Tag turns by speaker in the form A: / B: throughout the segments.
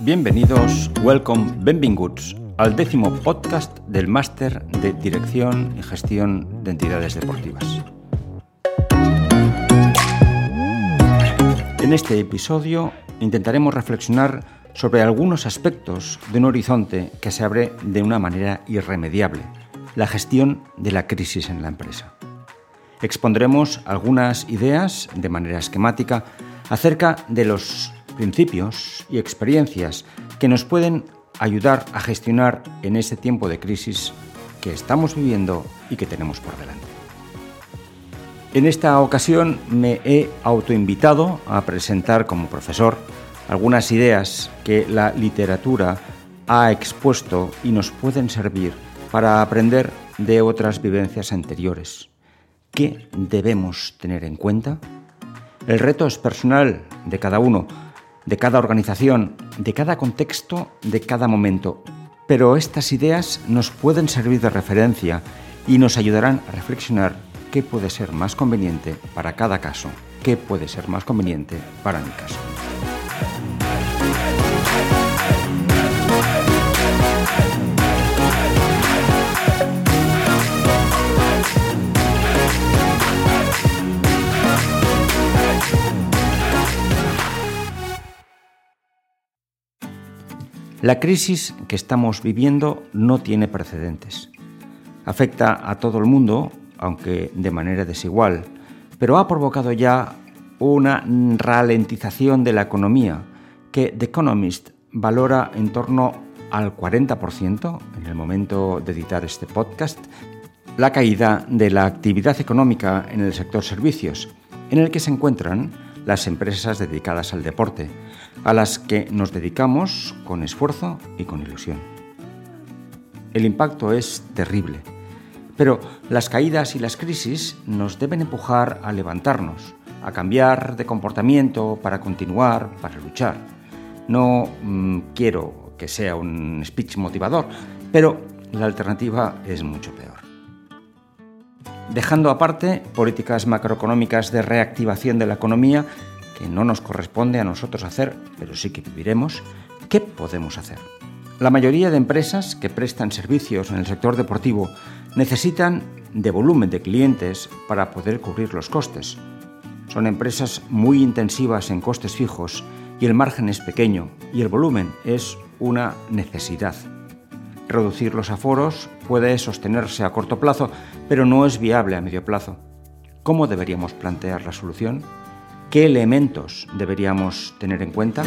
A: Bienvenidos, welcome, benvinguts al décimo podcast del Máster de Dirección y Gestión de Entidades Deportivas. En este episodio intentaremos reflexionar sobre algunos aspectos de un horizonte que se abre de una manera irremediable, la gestión de la crisis en la empresa. Expondremos algunas ideas de manera esquemática acerca de los principios y experiencias que nos pueden ayudar a gestionar en ese tiempo de crisis que estamos viviendo y que tenemos por delante. En esta ocasión me he autoinvitado a presentar como profesor algunas ideas que la literatura ha expuesto y nos pueden servir para aprender de otras vivencias anteriores. ¿Qué debemos tener en cuenta? El reto es personal de cada uno, de cada organización, de cada contexto, de cada momento. Pero estas ideas nos pueden servir de referencia y nos ayudarán a reflexionar qué puede ser más conveniente para cada caso, qué puede ser más conveniente para mi caso. La crisis que estamos viviendo no tiene precedentes. Afecta a todo el mundo, aunque de manera desigual, pero ha provocado ya una ralentización de la economía que The Economist valora en torno al 40% en el momento de editar este podcast, la caída de la actividad económica en el sector servicios, en el que se encuentran las empresas dedicadas al deporte, a las que nos dedicamos con esfuerzo y con ilusión. El impacto es terrible, pero las caídas y las crisis nos deben empujar a levantarnos, a cambiar de comportamiento para continuar, para luchar. No mm, quiero que sea un speech motivador, pero la alternativa es mucho peor. Dejando aparte políticas macroeconómicas de reactivación de la economía que no nos corresponde a nosotros hacer, pero sí que viviremos, ¿qué podemos hacer? La mayoría de empresas que prestan servicios en el sector deportivo necesitan de volumen de clientes para poder cubrir los costes. Son empresas muy intensivas en costes fijos y el margen es pequeño y el volumen es una necesidad. Reducir los aforos puede sostenerse a corto plazo, pero no es viable a medio plazo. ¿Cómo deberíamos plantear la solución? ¿Qué elementos deberíamos tener en cuenta?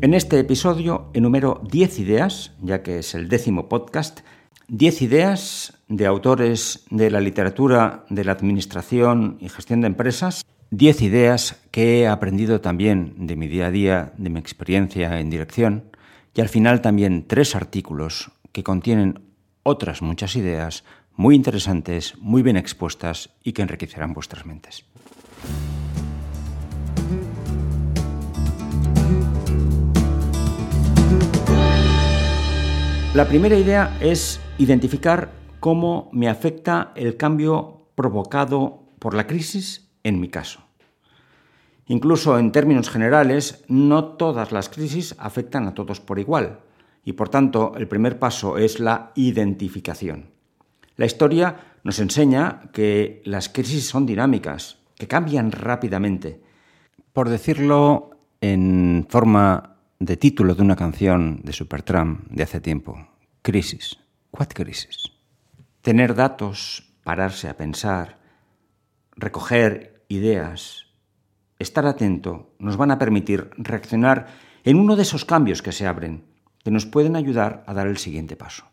A: En este episodio enumero 10 ideas, ya que es el décimo podcast, 10 ideas de autores de la literatura de la administración y gestión de empresas, 10 ideas que he aprendido también de mi día a día, de mi experiencia en dirección, y al final también tres artículos que contienen otras muchas ideas muy interesantes, muy bien expuestas y que enriquecerán vuestras mentes. La primera idea es identificar cómo me afecta el cambio provocado por la crisis en mi caso. Incluso en términos generales, no todas las crisis afectan a todos por igual y por tanto el primer paso es la identificación. La historia nos enseña que las crisis son dinámicas, que cambian rápidamente. Por decirlo en forma de título de una canción de Supertramp de hace tiempo, crisis. ¿What crisis? Tener datos, pararse a pensar, recoger ideas, estar atento, nos van a permitir reaccionar en uno de esos cambios que se abren, que nos pueden ayudar a dar el siguiente paso.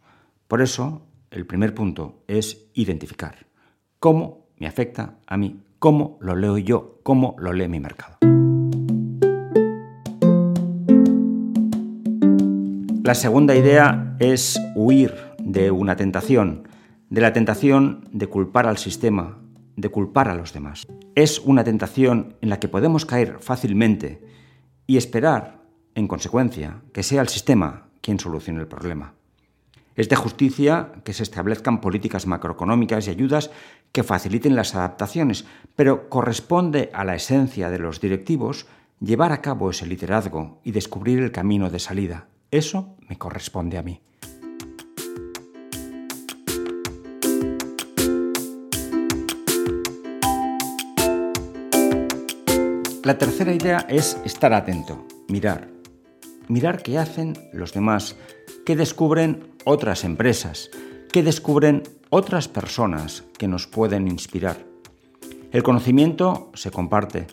A: Por eso, el primer punto es identificar cómo me afecta a mí, cómo lo leo yo, cómo lo lee mi mercado. La segunda idea es huir de una tentación, de la tentación de culpar al sistema, de culpar a los demás. Es una tentación en la que podemos caer fácilmente y esperar, en consecuencia, que sea el sistema quien solucione el problema. Es de justicia que se establezcan políticas macroeconómicas y ayudas que faciliten las adaptaciones, pero corresponde a la esencia de los directivos llevar a cabo ese liderazgo y descubrir el camino de salida. Eso me corresponde a mí. La tercera idea es estar atento, mirar. Mirar qué hacen los demás, qué descubren otras empresas, que descubren otras personas que nos pueden inspirar. El conocimiento se comparte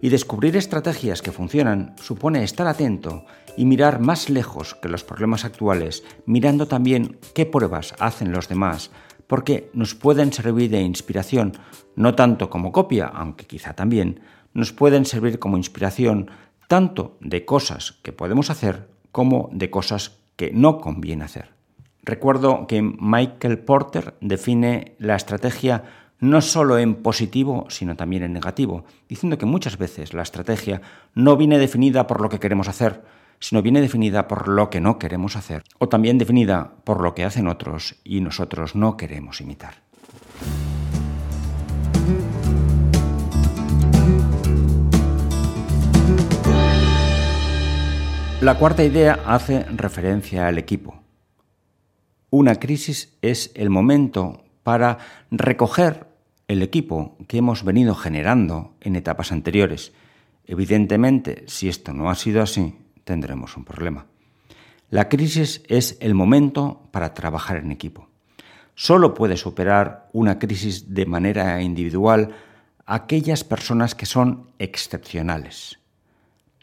A: y descubrir estrategias que funcionan supone estar atento y mirar más lejos que los problemas actuales, mirando también qué pruebas hacen los demás, porque nos pueden servir de inspiración, no tanto como copia, aunque quizá también, nos pueden servir como inspiración tanto de cosas que podemos hacer como de cosas que no conviene hacer. Recuerdo que Michael Porter define la estrategia no solo en positivo, sino también en negativo, diciendo que muchas veces la estrategia no viene definida por lo que queremos hacer, sino viene definida por lo que no queremos hacer, o también definida por lo que hacen otros y nosotros no queremos imitar. La cuarta idea hace referencia al equipo. Una crisis es el momento para recoger el equipo que hemos venido generando en etapas anteriores. Evidentemente, si esto no ha sido así, tendremos un problema. La crisis es el momento para trabajar en equipo. Solo puede superar una crisis de manera individual aquellas personas que son excepcionales.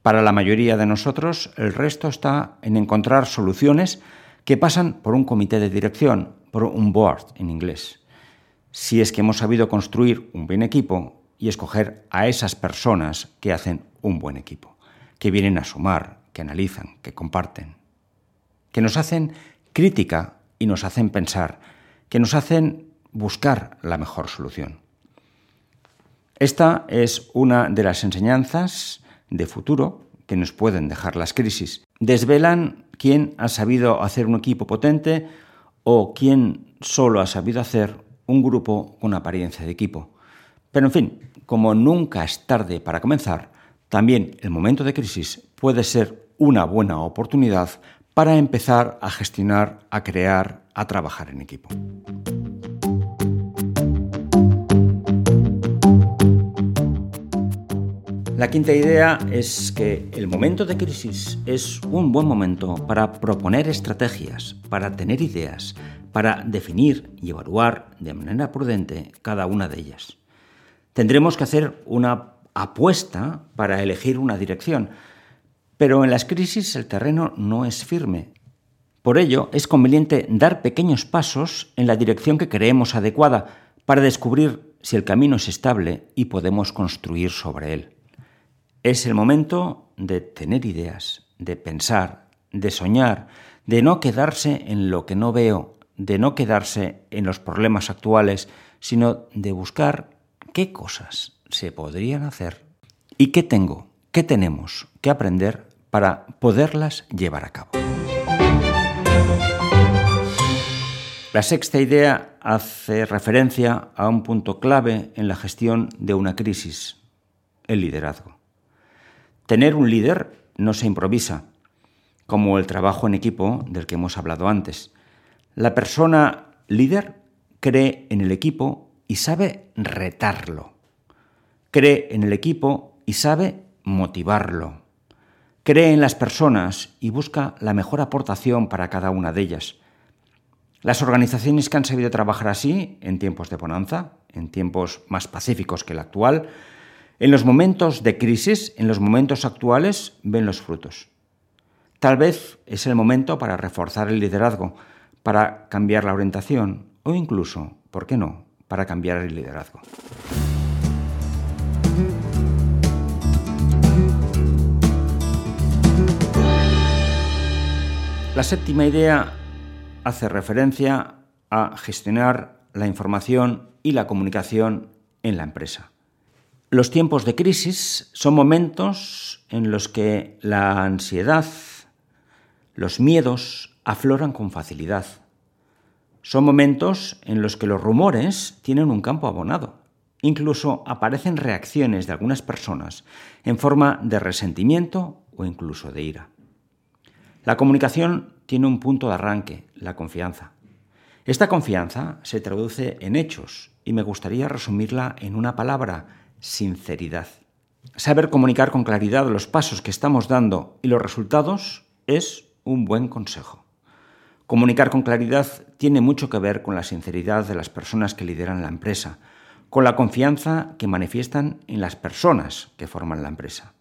A: Para la mayoría de nosotros, el resto está en encontrar soluciones que pasan por un comité de dirección, por un board en inglés. Si es que hemos sabido construir un buen equipo y escoger a esas personas que hacen un buen equipo, que vienen a sumar, que analizan, que comparten, que nos hacen crítica y nos hacen pensar, que nos hacen buscar la mejor solución. Esta es una de las enseñanzas de futuro que nos pueden dejar las crisis. Desvelan quién ha sabido hacer un equipo potente o quién solo ha sabido hacer un grupo con apariencia de equipo. Pero en fin, como nunca es tarde para comenzar, también el momento de crisis puede ser una buena oportunidad para empezar a gestionar, a crear, a trabajar en equipo. La quinta idea es que el momento de crisis es un buen momento para proponer estrategias, para tener ideas, para definir y evaluar de manera prudente cada una de ellas. Tendremos que hacer una apuesta para elegir una dirección, pero en las crisis el terreno no es firme. Por ello, es conveniente dar pequeños pasos en la dirección que creemos adecuada para descubrir si el camino es estable y podemos construir sobre él. Es el momento de tener ideas, de pensar, de soñar, de no quedarse en lo que no veo, de no quedarse en los problemas actuales, sino de buscar qué cosas se podrían hacer y qué tengo, qué tenemos que aprender para poderlas llevar a cabo. La sexta idea hace referencia a un punto clave en la gestión de una crisis, el liderazgo. Tener un líder no se improvisa, como el trabajo en equipo del que hemos hablado antes. La persona líder cree en el equipo y sabe retarlo. Cree en el equipo y sabe motivarlo. Cree en las personas y busca la mejor aportación para cada una de ellas. Las organizaciones que han sabido trabajar así, en tiempos de bonanza, en tiempos más pacíficos que el actual, en los momentos de crisis, en los momentos actuales, ven los frutos. Tal vez es el momento para reforzar el liderazgo, para cambiar la orientación o incluso, ¿por qué no?, para cambiar el liderazgo. La séptima idea hace referencia a gestionar la información y la comunicación en la empresa. Los tiempos de crisis son momentos en los que la ansiedad, los miedos afloran con facilidad. Son momentos en los que los rumores tienen un campo abonado. Incluso aparecen reacciones de algunas personas en forma de resentimiento o incluso de ira. La comunicación tiene un punto de arranque, la confianza. Esta confianza se traduce en hechos y me gustaría resumirla en una palabra, sinceridad. Saber comunicar con claridad los pasos que estamos dando y los resultados es un buen consejo. Comunicar con claridad tiene mucho que ver con la sinceridad de las personas que lideran la empresa, con la confianza que manifiestan en las personas que forman la empresa.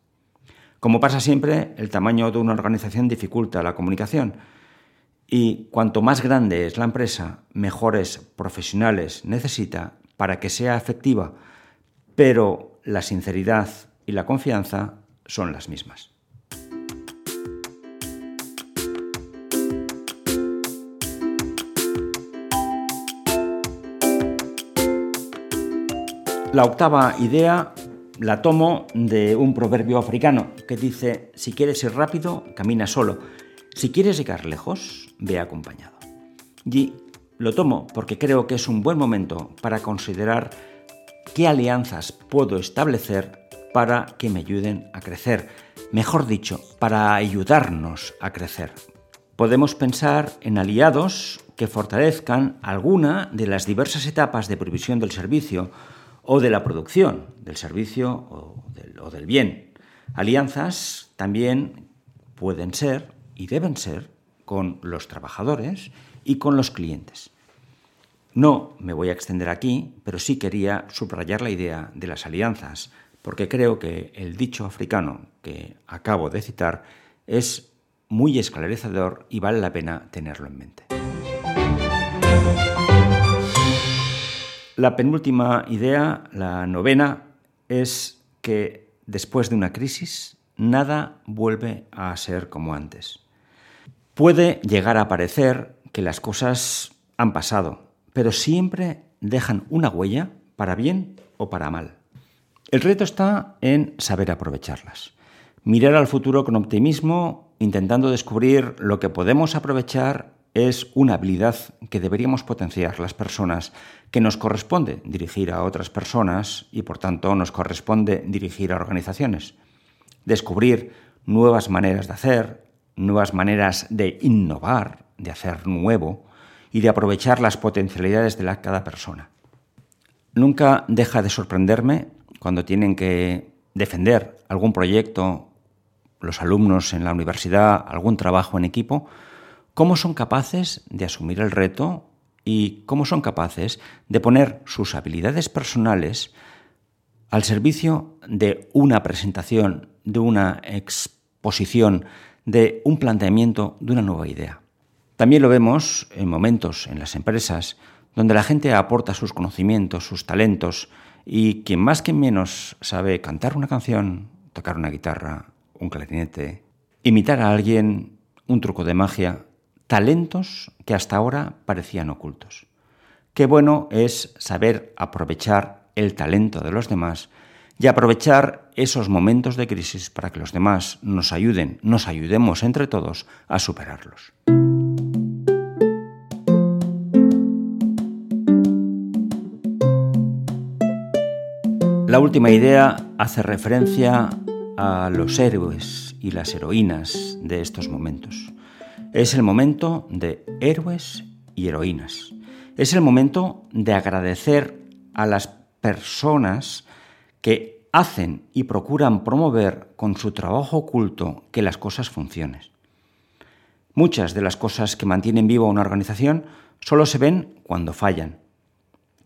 A: Como pasa siempre, el tamaño de una organización dificulta la comunicación y cuanto más grande es la empresa, mejores profesionales necesita para que sea efectiva, pero la sinceridad y la confianza son las mismas. La octava idea la tomo de un proverbio africano que dice, si quieres ir rápido, camina solo. Si quieres llegar lejos, ve acompañado. Y lo tomo porque creo que es un buen momento para considerar qué alianzas puedo establecer para que me ayuden a crecer. Mejor dicho, para ayudarnos a crecer. Podemos pensar en aliados que fortalezcan alguna de las diversas etapas de provisión del servicio o de la producción del servicio o del, bien. Alianzas también pueden ser y deben ser con los trabajadores y con los clientes. No me voy a extender aquí, pero sí quería subrayar la idea de las alianzas, porque creo que el dicho africano que acabo de citar es muy esclarecedor y vale la pena tenerlo en mente. La penúltima idea, la novena, es que después de una crisis nada vuelve a ser como antes. Puede llegar a parecer que las cosas han pasado, pero siempre dejan una huella para bien o para mal. El reto está en saber aprovecharlas. Mirar al futuro con optimismo, intentando descubrir lo que podemos aprovechar es una habilidad que deberíamos potenciar las personas, que nos corresponde dirigir a otras personas y por tanto nos corresponde dirigir a organizaciones. Descubrir nuevas maneras de hacer, nuevas maneras de innovar, de hacer nuevo y de aprovechar las potencialidades de cada persona. Nunca deja de sorprenderme cuando tienen que defender algún proyecto los alumnos en la universidad, algún trabajo en equipo, cómo son capaces de asumir el reto y cómo son capaces de poner sus habilidades personales al servicio de una presentación, de una exposición, de un planteamiento, de una nueva idea. También lo vemos en momentos en las empresas donde la gente aporta sus conocimientos, sus talentos, y quien más que menos sabe cantar una canción, tocar una guitarra, un clarinete, imitar a alguien, un truco de magia, talentos que hasta ahora parecían ocultos. Qué bueno es saber aprovechar el talento de los demás y aprovechar esos momentos de crisis para que los demás nos ayuden, nos ayudemos entre todos a superarlos. La última idea hace referencia a los héroes y las heroínas de estos momentos. Es el momento de héroes y heroínas. Es el momento de agradecer a las personas que hacen y procuran promover con su trabajo oculto que las cosas funcionen. Muchas de las cosas que mantienen viva una organización solo se ven cuando fallan.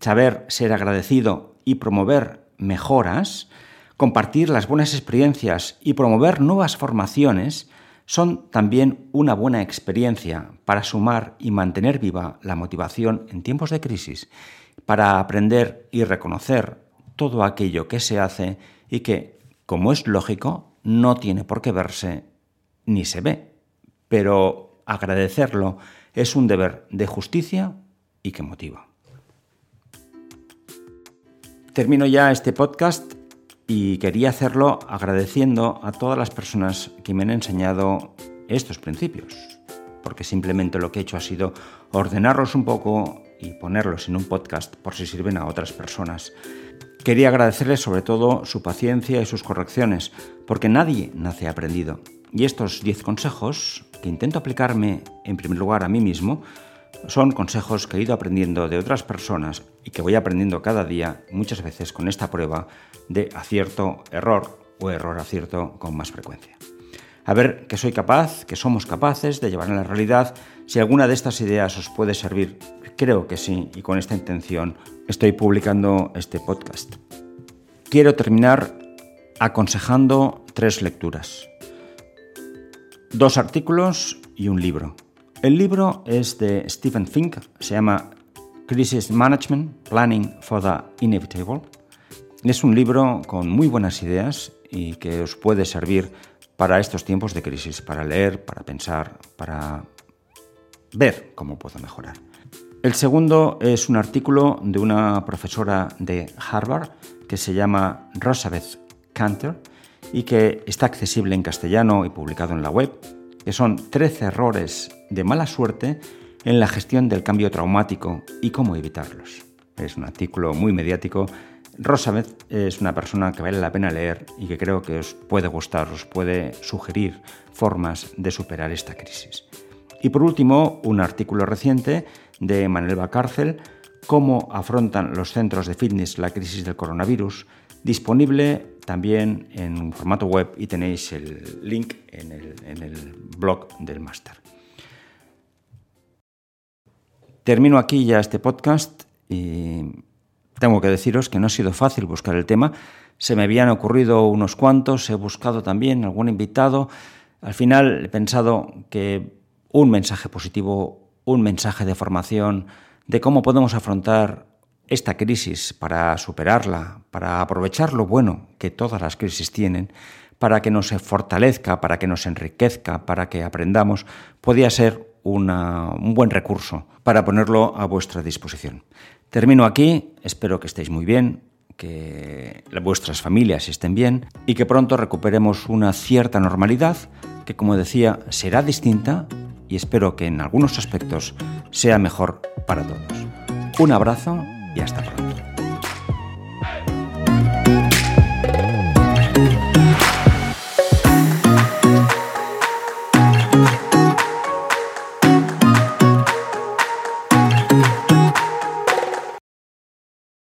A: Saber ser agradecido y promover mejoras, compartir las buenas experiencias y promover nuevas formaciones son también una buena experiencia para sumar y mantener viva la motivación en tiempos de crisis, para aprender y reconocer todo aquello que se hace y que, como es lógico, no tiene por qué verse ni se ve, pero agradecerlo es un deber de justicia y que motiva. Termino ya este podcast y quería hacerlo agradeciendo a todas las personas que me han enseñado estos principios. porque simplemente lo que he hecho ha sido ordenarlos un poco y ponerlos en un podcast por si sirven a otras personas. Quería agradecerles sobre todo su paciencia y sus correcciones, porque nadie nace aprendido. Y estos 10 consejos, que intento aplicarme en primer lugar a mí mismo, son consejos que he ido aprendiendo de otras personas y que voy aprendiendo cada día, muchas veces con esta prueba de acierto-error o error-acierto con más frecuencia. A ver que soy capaz, que somos capaces de llevar a la realidad. Si alguna de estas ideas os puede servir, creo que sí, y con esta intención estoy publicando este podcast. Quiero terminar aconsejando tres lecturas. Dos artículos y un libro. El libro es de Stephen Fink, se llama Crisis Management, Planning for the Inevitable. Es un libro con muy buenas ideas y que os puede servir para estos tiempos de crisis, para leer, para pensar, para ver cómo puedo mejorar. El segundo es un artículo de una profesora de Harvard que se llama Rosabeth Cantor y que está accesible en castellano y publicado en la web que son 13 errores de mala suerte en la gestión del cambio traumático y cómo evitarlos. Es un artículo muy mediático. Rosabeth es una persona que vale la pena leer y que creo que os puede gustar, os puede sugerir formas de superar esta crisis. Y por último, un artículo reciente de Manuel Bacárcel, cómo afrontan los centros de fitness la crisis del coronavirus, disponible también en formato web y tenéis el link en el, blog del máster. Termino aquí ya este podcast y tengo que deciros que no ha sido fácil buscar el tema. Se me habían ocurrido unos cuantos, he buscado también algún invitado. Al final he pensado que un mensaje positivo, un mensaje de formación, de cómo podemos afrontar esta crisis, para superarla, para aprovechar lo bueno que todas las crisis tienen, para que nos fortalezca, para que nos enriquezca, para que aprendamos, podía ser un buen recurso para ponerlo a vuestra disposición. Termino aquí, espero que estéis muy bien, que vuestras familias estén bien y que pronto recuperemos una cierta normalidad que, como decía, será distinta y espero que en algunos aspectos sea mejor para todos. Un abrazo y hasta pronto.